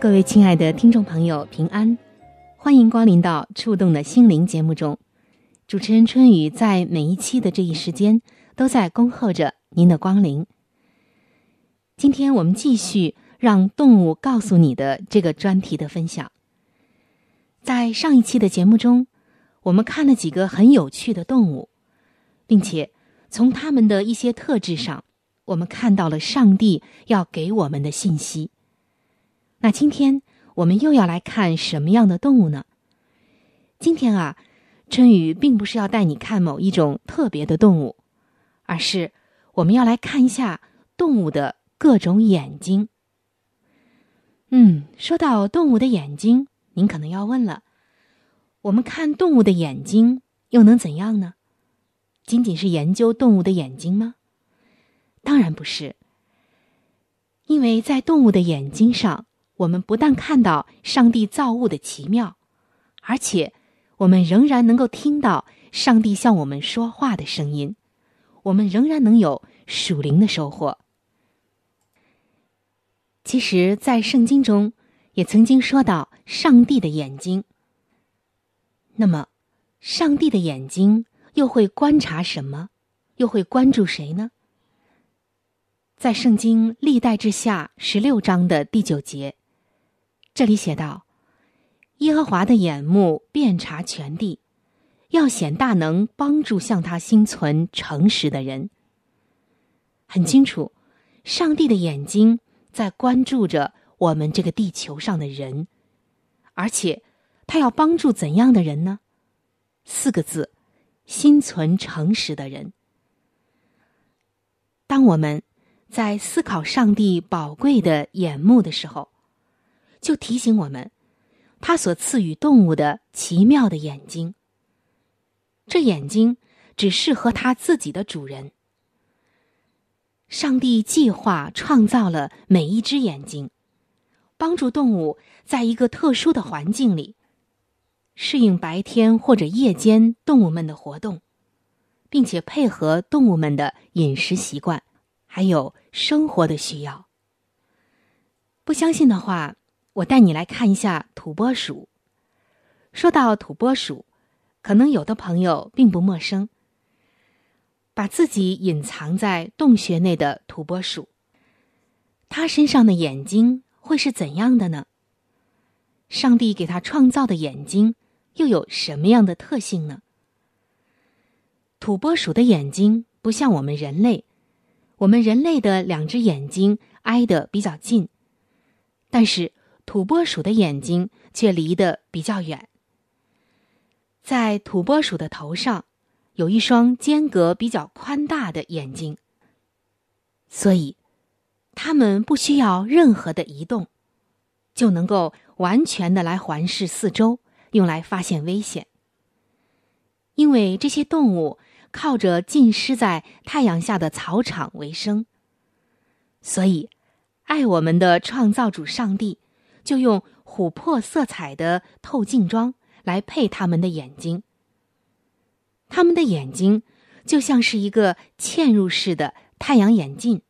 各位亲爱的听众朋友，平安，欢迎光临到《触动的心灵》节目中。主持人春雨在每一期的这一时间都在恭候着您的光临。今天我们继续让动物告诉你的这个专题的分享。在上一期的节目中，我们看了几个很有趣的动物，并且从它们的一些特质上，我们看到了上帝要给我们的信息。那今天我们又要来看什么样的动物呢？今天啊。春雨并不是要带你看某一种特别的动物，而是我们要来看一下动物的各种眼睛。嗯，说到动物的眼睛，您可能要问了：我们看动物的眼睛又能怎样呢？仅仅是研究动物的眼睛吗？当然不是，因为在动物的眼睛上，我们不但看到上帝造物的奇妙，而且。我们仍然能够听到上帝向我们说话的声音，我们仍然能有属灵的收获。其实，在圣经中也曾经说到上帝的眼睛。那么，上帝的眼睛又会观察什么？又会关注谁呢？在圣经历代之下十六章的第九节，这里写道。耶和华的眼目遍察全地，要显大能，帮助向他心存诚实的人。很清楚，上帝的眼睛在关注着我们这个地球上的人，而且他要帮助怎样的人呢？四个字：心存诚实的人。当我们在思考上帝宝贵的眼目的时候，就提醒我们。他所赐予动物的奇妙的眼睛，这眼睛只适合他自己的主人。上帝计划创造了每一只眼睛，帮助动物在一个特殊的环境里适应白天或者夜间动物们的活动，并且配合动物们的饮食习惯，还有生活的需要。不相信的话。我带你来看一下土拨鼠。说到土拨鼠，可能有的朋友并不陌生。把自己隐藏在洞穴内的土拨鼠，它身上的眼睛会是怎样的呢？上帝给它创造的眼睛又有什么样的特性呢？土拨鼠的眼睛不像我们人类，我们人类的两只眼睛挨得比较近，但是。土拨鼠的眼睛却离得比较远。在土拨鼠的头上，有一双间隔比较宽大的眼睛，所以它们不需要任何的移动，就能够完全的来环视四周，用来发现危险。因为这些动物靠着浸湿在太阳下的草场为生，所以爱我们的创造主上帝。就用琥珀色彩的透镜装来配他们的眼睛。他们的眼睛就像是一个嵌入式的太阳眼镜。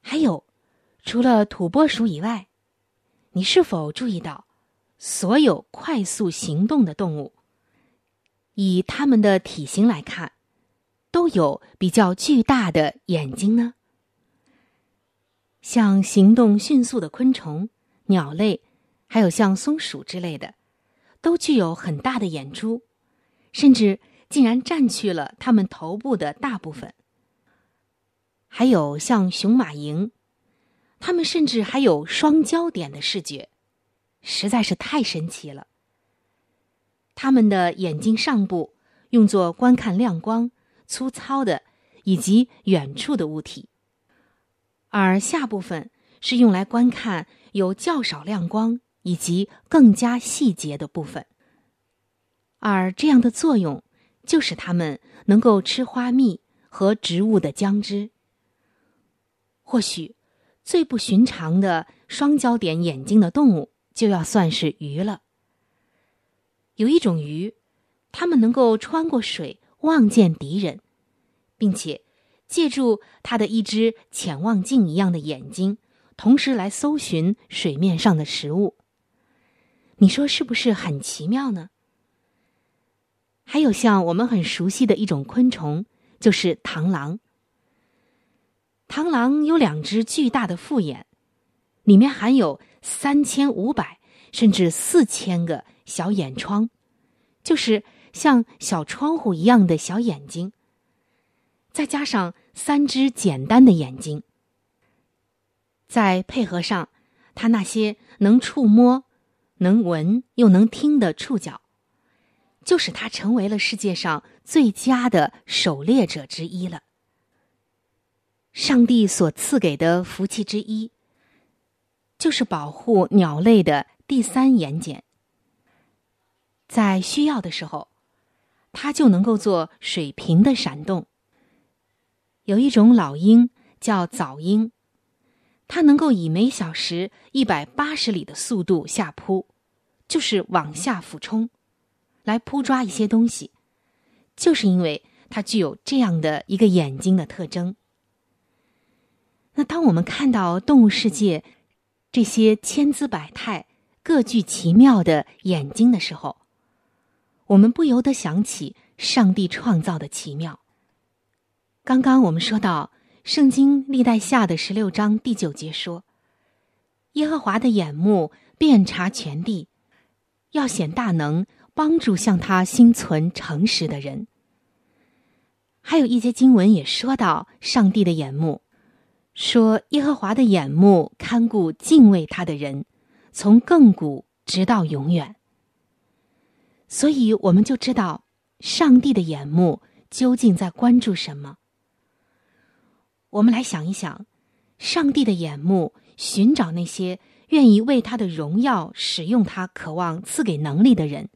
还有，除了土拨鼠以外，你是否注意到，所有快速行动的动物，以它们的体型来看，都有比较巨大的眼睛呢？像行动迅速的昆虫、鸟类，还有像松鼠之类的，都具有很大的眼珠，甚至竟然占据了它们头部的大部分。还有像雄马蝇，它们甚至还有双焦点的视觉，实在是太神奇了。它们的眼睛上部用作观看亮光、粗糙的以及远处的物体。而下部分是用来观看有较少亮光以及更加细节的部分，而这样的作用就使它们能够吃花蜜和植物的浆汁。或许最不寻常的双焦点眼睛的动物就要算是鱼了。有一种鱼，它们能够穿过水望见敌人，并且。借助他的一只潜望镜一样的眼睛，同时来搜寻水面上的食物。你说是不是很奇妙呢？还有像我们很熟悉的一种昆虫，就是螳螂。螳螂有两只巨大的复眼，里面含有三千五百甚至四千个小眼窗，就是像小窗户一样的小眼睛。再加上三只简单的眼睛，再配合上它那些能触摸、能闻又能听的触角，就使它成为了世界上最佳的狩猎者之一了。上帝所赐给的福气之一，就是保护鸟类的第三眼睑，在需要的时候，它就能够做水平的闪动。有一种老鹰叫早鹰，它能够以每小时一百八十里的速度下扑，就是往下俯冲，来扑抓一些东西，就是因为它具有这样的一个眼睛的特征。那当我们看到动物世界这些千姿百态、各具奇妙的眼睛的时候，我们不由得想起上帝创造的奇妙。刚刚我们说到，《圣经·历代下》的十六章第九节说：“耶和华的眼目遍察全地，要显大能，帮助向他心存诚实的人。”还有一节经文也说到上帝的眼目，说耶和华的眼目看顾敬畏他的人，从亘古直到永远。所以我们就知道，上帝的眼目究竟在关注什么。我们来想一想，上帝的眼目寻找那些愿意为他的荣耀使用他、渴望赐给能力的人。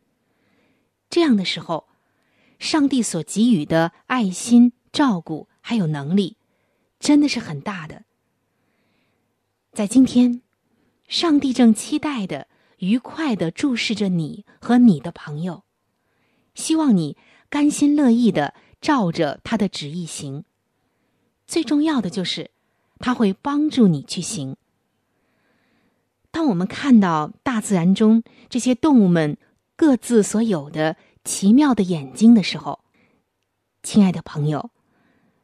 这样的时候，上帝所给予的爱心、照顾还有能力，真的是很大的。在今天，上帝正期待的、愉快的注视着你和你的朋友，希望你甘心乐意的照着他的旨意行。最重要的就是，他会帮助你去行。当我们看到大自然中这些动物们各自所有的奇妙的眼睛的时候，亲爱的朋友，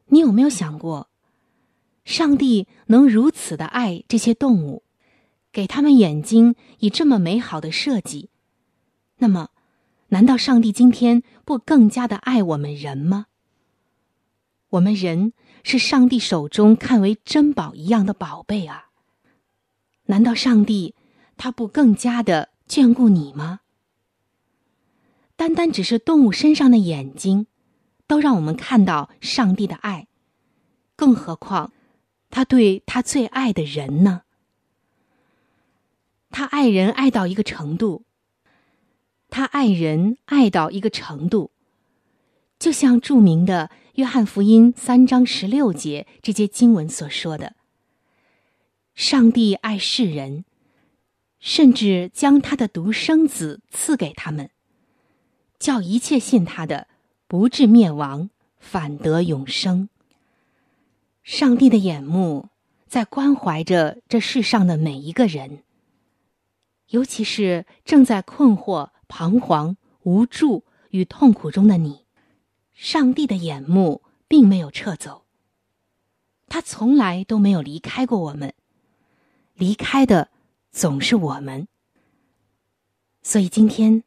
你有没有想过，上帝能如此的爱这些动物，给他们眼睛以这么美好的设计？那么，难道上帝今天不更加的爱我们人吗？我们人。是上帝手中看为珍宝一样的宝贝啊！难道上帝他不更加的眷顾你吗？单单只是动物身上的眼睛，都让我们看到上帝的爱，更何况他对他最爱的人呢？他爱人爱到一个程度，他爱人爱到一个程度，就像著名的。约翰福音三章十六节这节经文所说的：“上帝爱世人，甚至将他的独生子赐给他们，叫一切信他的不至灭亡，反得永生。”上帝的眼目在关怀着这世上的每一个人，尤其是正在困惑、彷徨、无助与痛苦中的你。上帝的眼目并没有撤走，他从来都没有离开过我们，离开的总是我们。所以今天，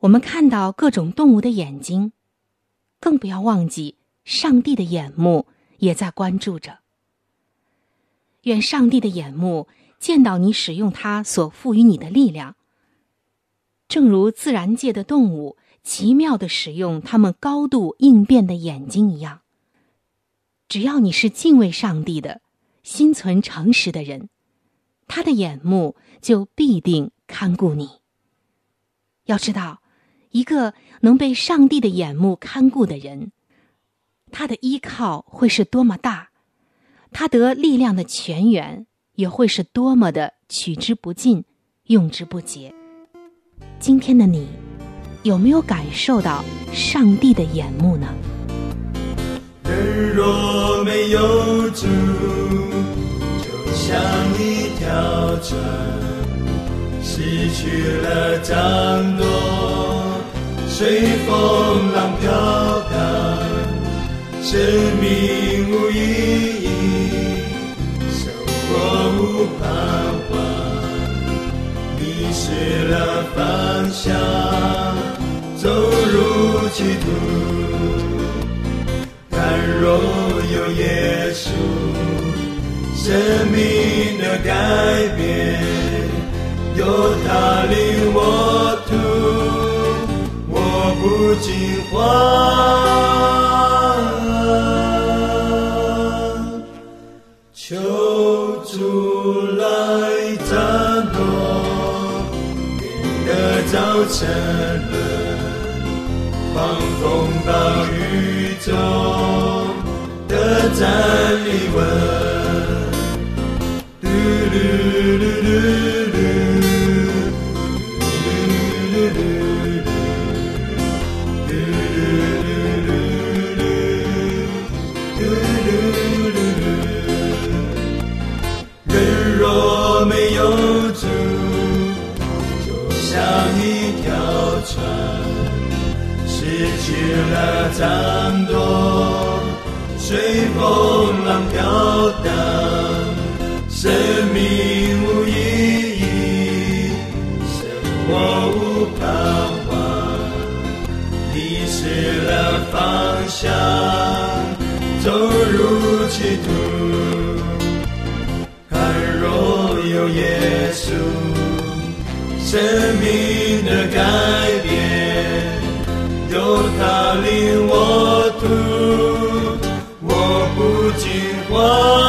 我们看到各种动物的眼睛，更不要忘记上帝的眼目也在关注着。愿上帝的眼目见到你使用他所赋予你的力量，正如自然界的动物奇妙的使用他们高度应变的眼睛一样。只要你是敬畏上帝的、心存诚实的人，他的眼目就必定看顾你。要知道，一个能被上帝的眼目看顾的人，他的依靠会是多么大，他得力量的泉源也会是多么的取之不尽、用之不竭。今天的你，有没有感受到上帝的眼目呢？人若没有主，就像一条船。失去了掌舵，随风浪飘荡，生命无意义，生活无盼望，迷失了方向，走入歧途。但若有耶稣，生命的改变。有他领我途，我不惊慌。求主来掌舵，免得早晨，狂风暴雨中的站立纹。掌舵，随风浪飘荡，生命无意义，生活无盼望，迷失了方向，走入歧途。倘若有耶稣，生命的改惊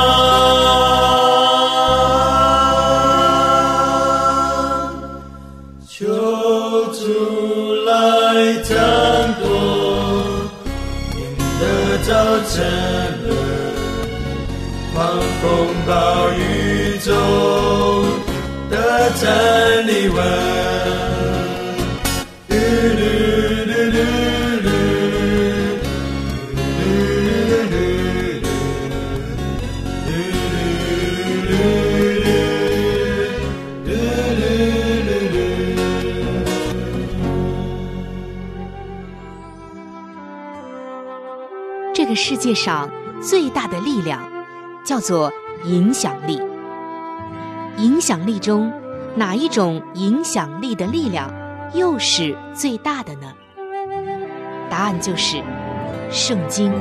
世界上最大的力量叫做影响力。影响力中，哪一种影响力的力量又是最大的呢？答案就是圣经。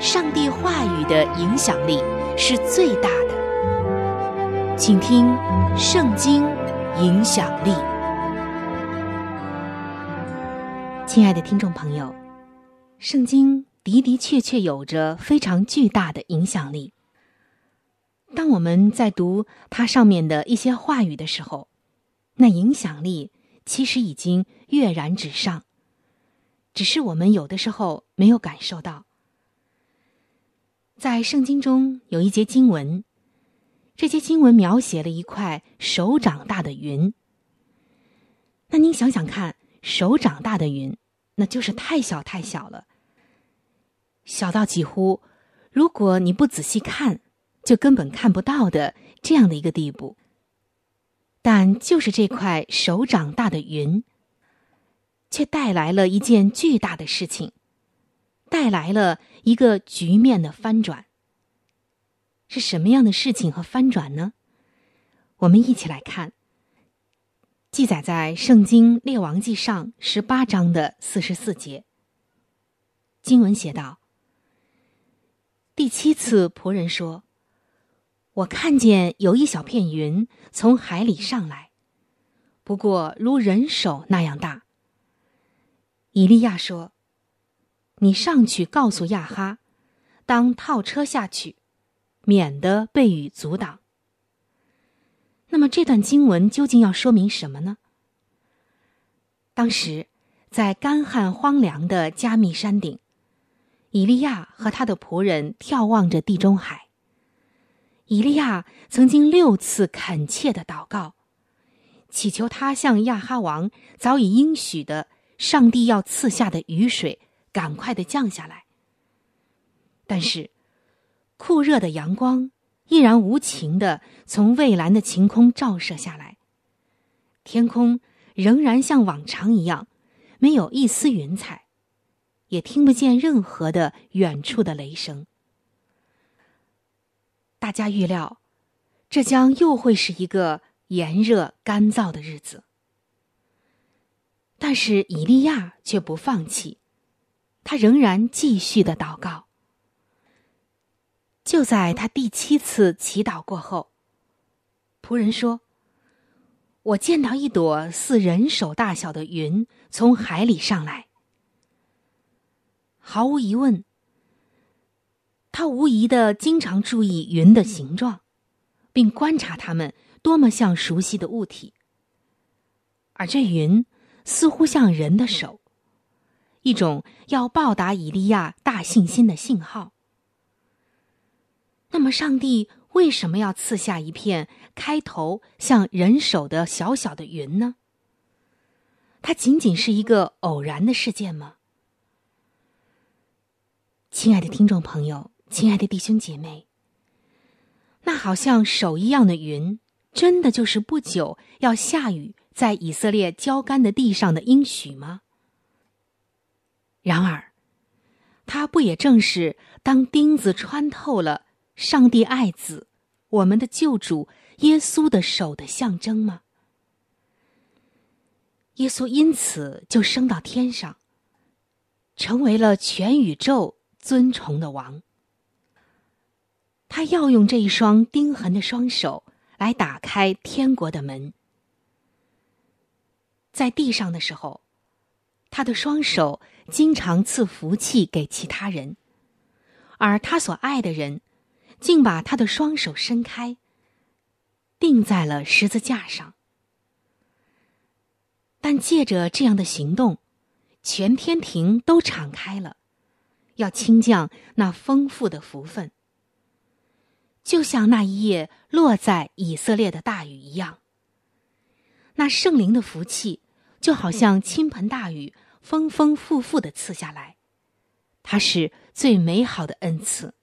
上帝话语的影响力是最大的。请听《圣经》影响力。亲爱的听众朋友，《圣经》。的的确确有着非常巨大的影响力。当我们在读它上面的一些话语的时候，那影响力其实已经跃然纸上，只是我们有的时候没有感受到。在圣经中有一节经文，这节经文描写了一块手掌大的云。那您想想看，手掌大的云，那就是太小太小了。小到几乎，如果你不仔细看，就根本看不到的这样的一个地步。但就是这块手掌大的云，却带来了一件巨大的事情，带来了一个局面的翻转。是什么样的事情和翻转呢？我们一起来看，记载在《圣经列王记上》十八章的四十四节。经文写道：“第七次，仆人说，我看见有一小片云从海里上来，不过如人手那样大。”以利亚说：“你上去告诉亚哈，当套车下去，免得被雨阻挡。”那么这段经文究竟要说明什么呢？当时，在干旱荒凉的加密山顶，以利亚和他的仆人眺望着地中海。以利亚曾经六次恳切的祷告，祈求他向亚哈王早已应许的上帝要赐下的雨水赶快的降下来。但是，酷热的阳光。依然无情的从蔚蓝的晴空照射下来，天空仍然像往常一样，没有一丝云彩，也听不见任何的远处的雷声。大家预料，这将又会是一个炎热干燥的日子。但是以利亚却不放弃，他仍然继续的祷告。就在他第七次祈祷过后，仆人说：“我见到一朵似人手大小的云从海里上来。毫无疑问，他无疑的经常注意云的形状，并观察它们多么像熟悉的物体。而这云似乎像人的手，一种要报答以利亚大信心的信号。”那么，上帝为什么要赐下一片开头像人手的小小的云呢？它仅仅是一个偶然的事件吗？亲爱的听众朋友，亲爱的弟兄姐妹，那好像手一样的云，真的就是不久要下雨在以色列浇干的地上的应许吗？然而，它不也正是当钉子穿透了？上帝爱子，我们的救主耶稣的手的象征吗？耶稣因此就升到天上，成为了全宇宙尊崇的王。他要用这一双钉痕的双手来打开天国的门。在地上的时候，他的双手经常赐福气给其他人，而他所爱的人。竟把他的双手伸开，钉在了十字架上。但借着这样的行动，全天庭都敞开了，要倾降那丰富的福分，就像那一夜落在以色列的大雨一样。那圣灵的福气，就好像倾盆大雨，丰丰富富的赐下来，它是最美好的恩赐。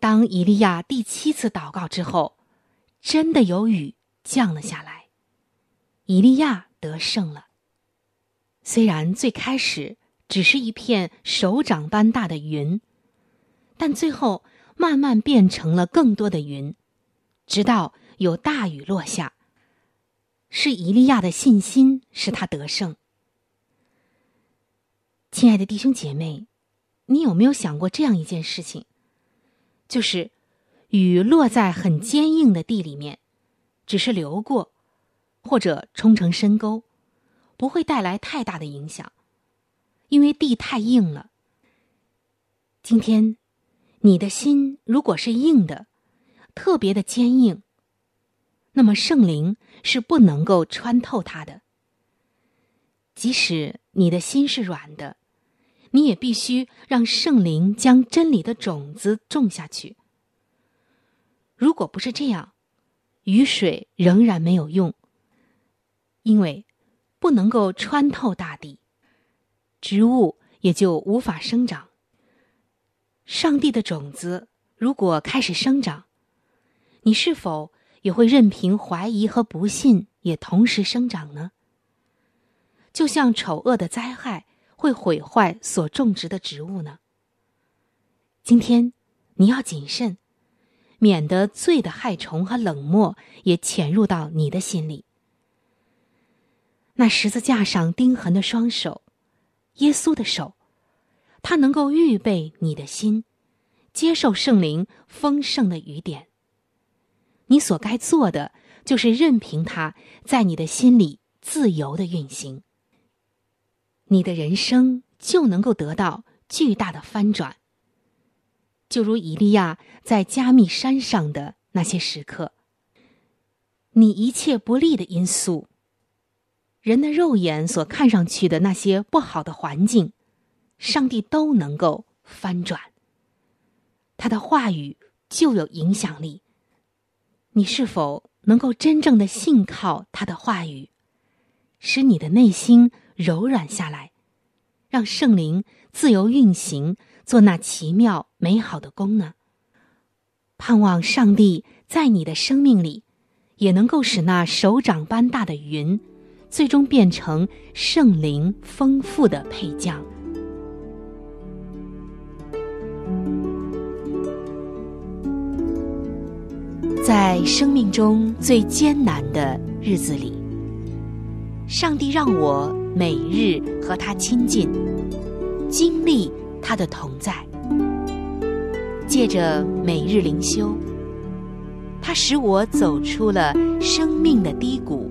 当以利亚第七次祷告之后，真的有雨降了下来，以利亚得胜了。虽然最开始只是一片手掌般大的云，但最后慢慢变成了更多的云，直到有大雨落下。是伊利亚的信心使他得胜。亲爱的弟兄姐妹，你有没有想过这样一件事情？就是雨落在很坚硬的地里面，只是流过，或者冲成深沟，不会带来太大的影响，因为地太硬了。今天，你的心如果是硬的，特别的坚硬，那么圣灵是不能够穿透它的。即使你的心是软的。你也必须让圣灵将真理的种子种下去。如果不是这样，雨水仍然没有用，因为不能够穿透大地，植物也就无法生长。上帝的种子如果开始生长，你是否也会任凭怀疑和不信也同时生长呢？就像丑恶的灾害。会毁坏所种植的植物呢。今天你要谨慎，免得罪的害虫和冷漠也潜入到你的心里。那十字架上钉痕的双手，耶稣的手，他能够预备你的心，接受圣灵丰盛的雨点。你所该做的，就是任凭他在你的心里自由的运行，你的人生就能够得到巨大的翻转。就如以利亚在加密山上的那些时刻，你一切不利的因素。人的肉眼所看上去的那些不好的环境，上帝都能够翻转。他的话语就有影响力。你是否能够真正的信靠他的话语，使你的内心柔软下来，让圣灵自由运行，做那奇妙美好的功呢？盼望上帝在你的生命里，也能够使那手掌般大的云。最终变成圣灵丰富的配将。在生命中最艰难的日子里，上帝让我每日和他亲近，经历他的同在。借着每日灵修，他使我走出了生命的低谷。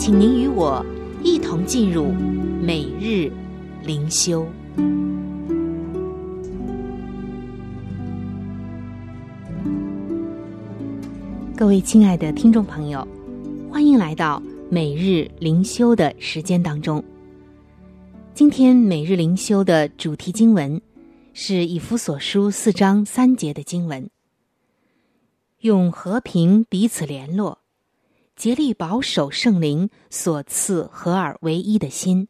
请您与我一同进入每日灵修。各位亲爱的听众朋友，欢迎来到每日灵修的时间当中。今天每日灵修的主题经文是以弗所书四章三节的经文，用和平彼此联络。竭力保守圣灵所赐合而为一的心。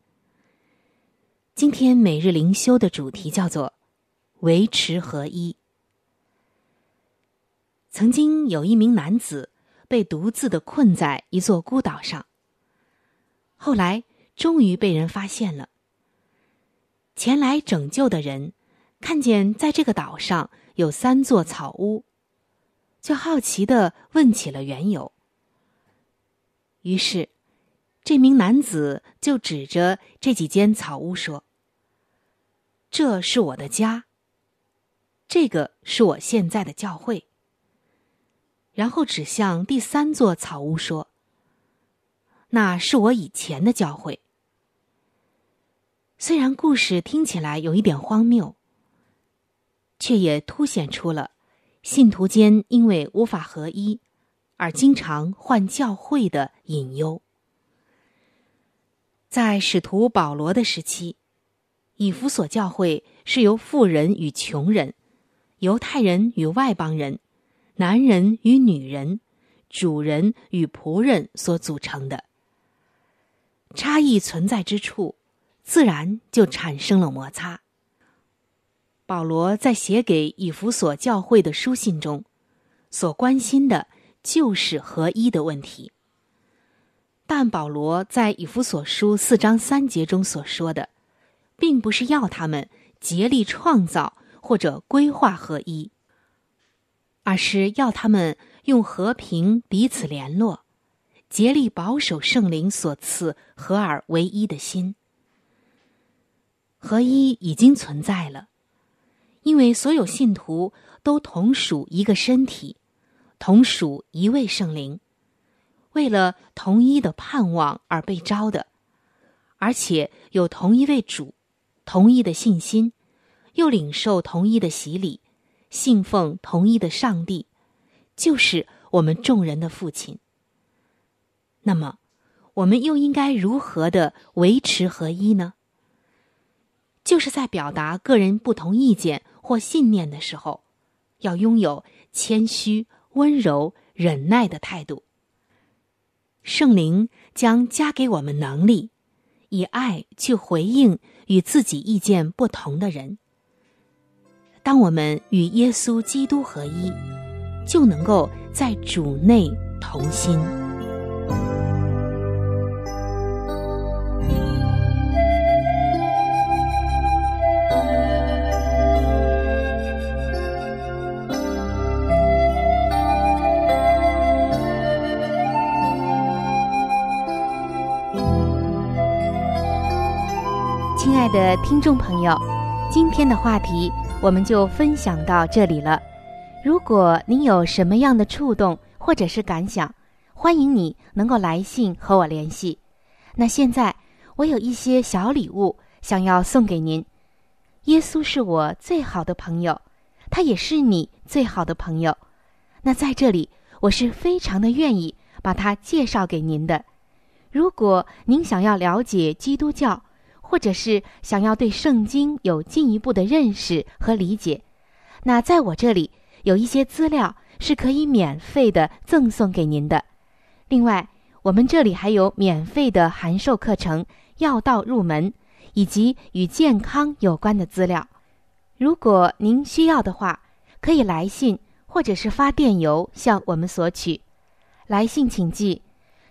今天每日灵修的主题叫做“维持合一”。曾经有一名男子被独自的困在一座孤岛上，后来终于被人发现了。前来拯救的人看见在这个岛上有三座草屋，就好奇的问起了缘由。于是，这名男子就指着这几间草屋说：“这是我的家。这个是我现在的教会。”然后指向第三座草屋说：“那是我以前的教会。”虽然故事听起来有一点荒谬，却也凸显出了信徒间因为无法合一。而经常换教会的隐忧，在使徒保罗的时期，以弗所教会是由富人与穷人、犹太人与外邦人、男人与女人、主人与仆人所组成的。差异存在之处，自然就产生了摩擦。保罗在写给以弗所教会的书信中，所关心的。就是合一的问题。但保罗在以弗所书四章三节中所说的，并不是要他们竭力创造或者规划合一，而是要他们用和平彼此联络，竭力保守圣灵所赐合而为一的心。合一已经存在了，因为所有信徒都同属一个身体。同属一位圣灵，为了同一的盼望而被招的，而且有同一位主，同一的信心，又领受同一的洗礼，信奉同一的上帝，就是我们众人的父亲。那么，我们又应该如何的维持合一呢？就是在表达个人不同意见或信念的时候。要拥有谦虚、温柔、忍耐的态度。圣灵将加给我们能力，以爱去回应与自己意见不同的人。当我们与耶稣基督合一，就能够在主内同心。的听众朋友，今天的话题我们就分享到这里了。如果您有什么样的触动或者是感想，欢迎你能够来信和我联系。那现在我有一些小礼物想要送给您。耶稣是我最好的朋友，他也是你最好的朋友。那在这里，我是非常的愿意把他介绍给您的。如果您想要了解基督教，或者是想要对圣经有进一步的认识和理解，那在我这里有一些资料是可以免费的赠送给您的。另外，我们这里还有免费的函授课程《药道入门》，以及与健康有关的资料。如果您需要的话，可以来信或者是发电邮向我们索取。来信请寄。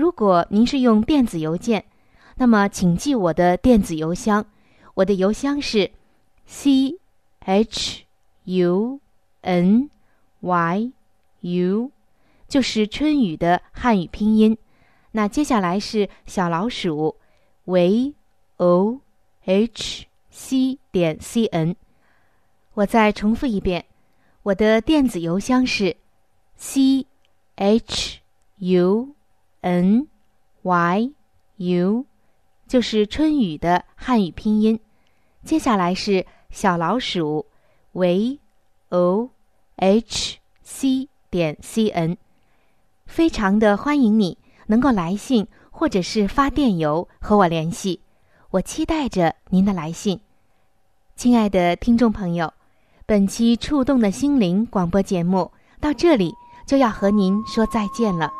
如果您是用电子邮件，那么请记我的电子邮箱，我的邮箱是 c h u n y u，就是春雨的汉语拼音。那接下来是小老鼠 v o h c 点 c n。我再重复一遍，我的电子邮箱是 c h u n y u，就是春雨的汉语拼音。接下来是小老鼠 v o h c 点 c n，非常的欢迎你能够来信或者是发电邮和我联系，我期待着您的来信。亲爱的听众朋友，本期触动的心灵广播节目到这里就要和您说再见了。